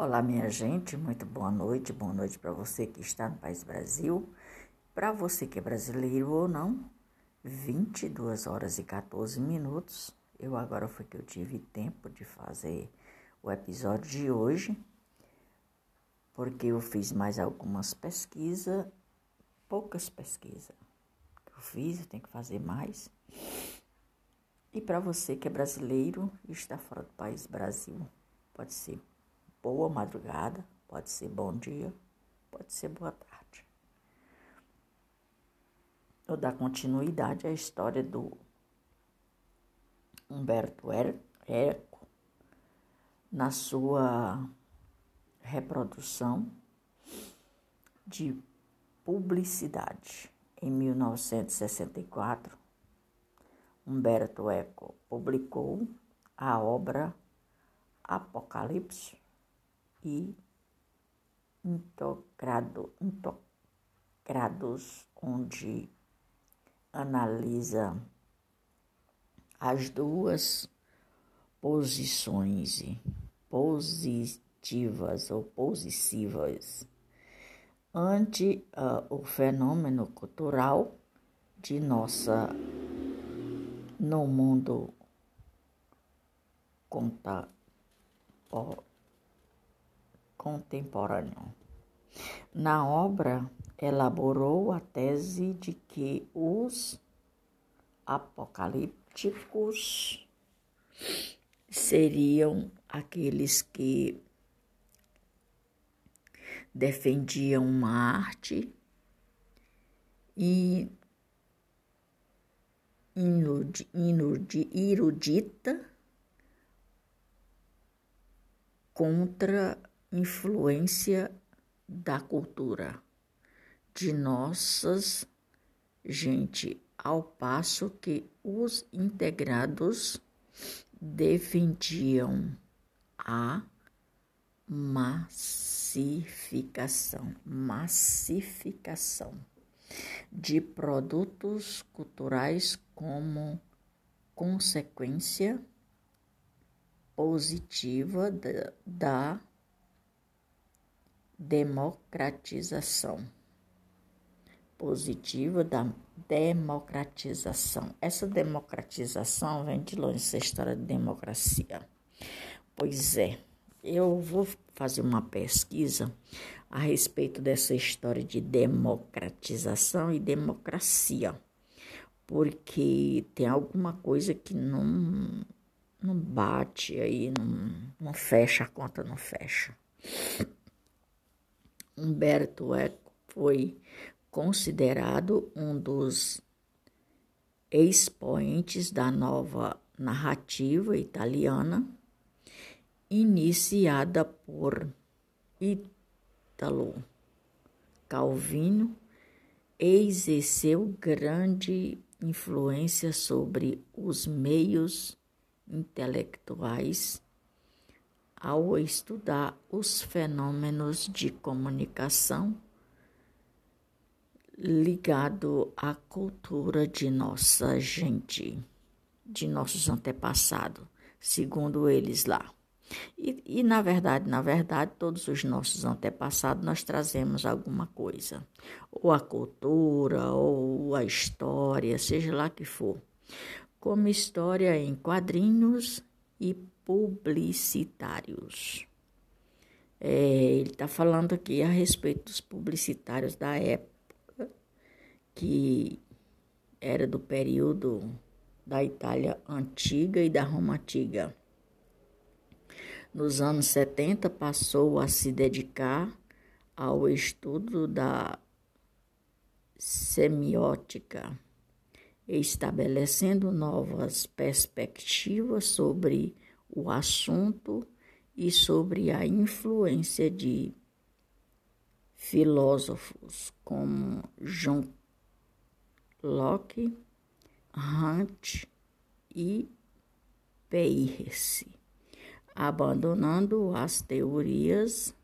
Olá, minha gente, muito boa noite. Boa noite para você que está no país Brasil. Para você que é brasileiro ou não, 22 horas e 14 minutos. Eu agora foi que eu tive tempo de fazer o episódio de hoje, porque eu fiz mais algumas pesquisas, poucas pesquisas que eu fiz, eu tenho que fazer mais. E para você que é brasileiro e está fora do país Brasil, pode ser boa madrugada, pode ser bom dia, pode ser boa tarde. Eu dar continuidade à história do Humberto Eco na sua reprodução de publicidade. Em 1964, Humberto Eco publicou a obra Apocalipse e intocrado, intocrados, onde analisa as duas posições positivas ou positivas ante uh, o fenômeno cultural de nossa no mundo conta, contemporâneo. Na obra, elaborou a tese de que os apocalípticos seriam aqueles que defendiam uma arte e erudita contra influência da cultura de nossas gente, ao passo que os integrados defendiam a massificação, massificação de produtos culturais como consequência positiva da, da democratização positiva da democratização. Essa democratização vem de longe essa história de democracia. Pois é, eu vou fazer uma pesquisa a respeito dessa história de democratização e democracia, porque tem alguma coisa que não, não bate aí, não, não fecha, a conta não fecha. Humberto Eco foi considerado um dos expoentes da nova narrativa italiana, iniciada por Italo Calvino, exerceu grande influência sobre os meios intelectuais ao estudar os fenômenos de comunicação ligado à cultura de nossa gente, de nossos antepassados, segundo eles lá. E, e, na verdade, na verdade, todos os nossos antepassados nós trazemos alguma coisa, ou a cultura, ou a história, seja lá que for, como história em quadrinhos e publicitários. É, ele está falando aqui a respeito dos publicitários da época, que era do período da Itália antiga e da Roma antiga. Nos anos 70, passou a se dedicar ao estudo da semiótica, estabelecendo novas perspectivas sobre o assunto e sobre a influência de filósofos como John Locke, Hunt e Peirce, abandonando as teorias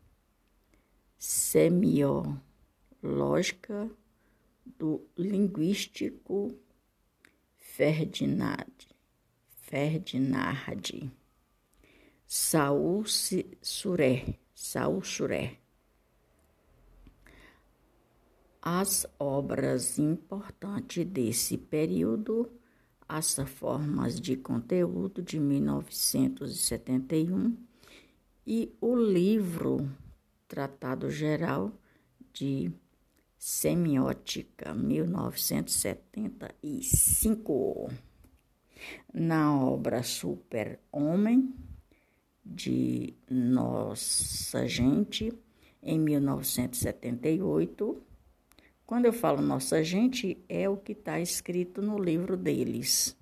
semiológicas do linguístico Ferdinand. Ferdinand. Saul Suré, Saussure. As obras importantes desse período, as formas de conteúdo de 1971 e o livro Tratado Geral de Semiótica, 1975. Na obra Super Homem, de Nossa Gente, em 1978. Quando eu falo Nossa Gente, é o que está escrito no livro deles,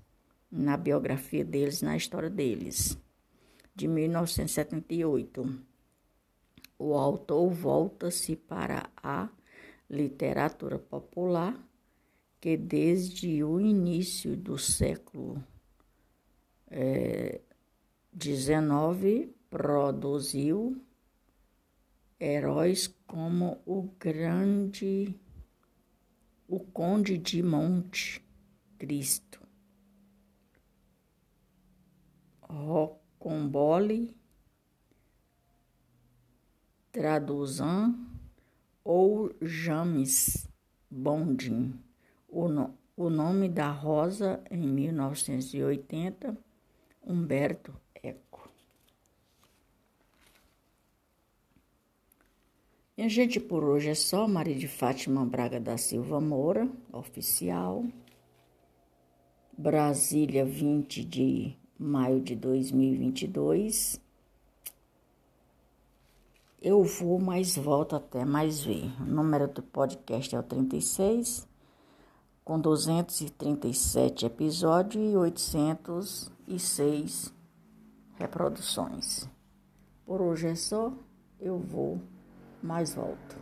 na biografia deles, na história deles, de 1978. O autor volta-se para a literatura popular que desde o início do século é, 19 produziu heróis como o grande o Conde de Monte Cristo, Rocombole, Traduzan ou James Bondin. O, no, o nome da Rosa, em 1980, Humberto Minha gente, por hoje é só. Maria de Fátima Braga da Silva Moura, oficial. Brasília, 20 de maio de 2022. Eu vou, mas volto até mais ver. O número do podcast é o 36, com 237 episódios e 806 reproduções. Por hoje é só. Eu vou mais volto.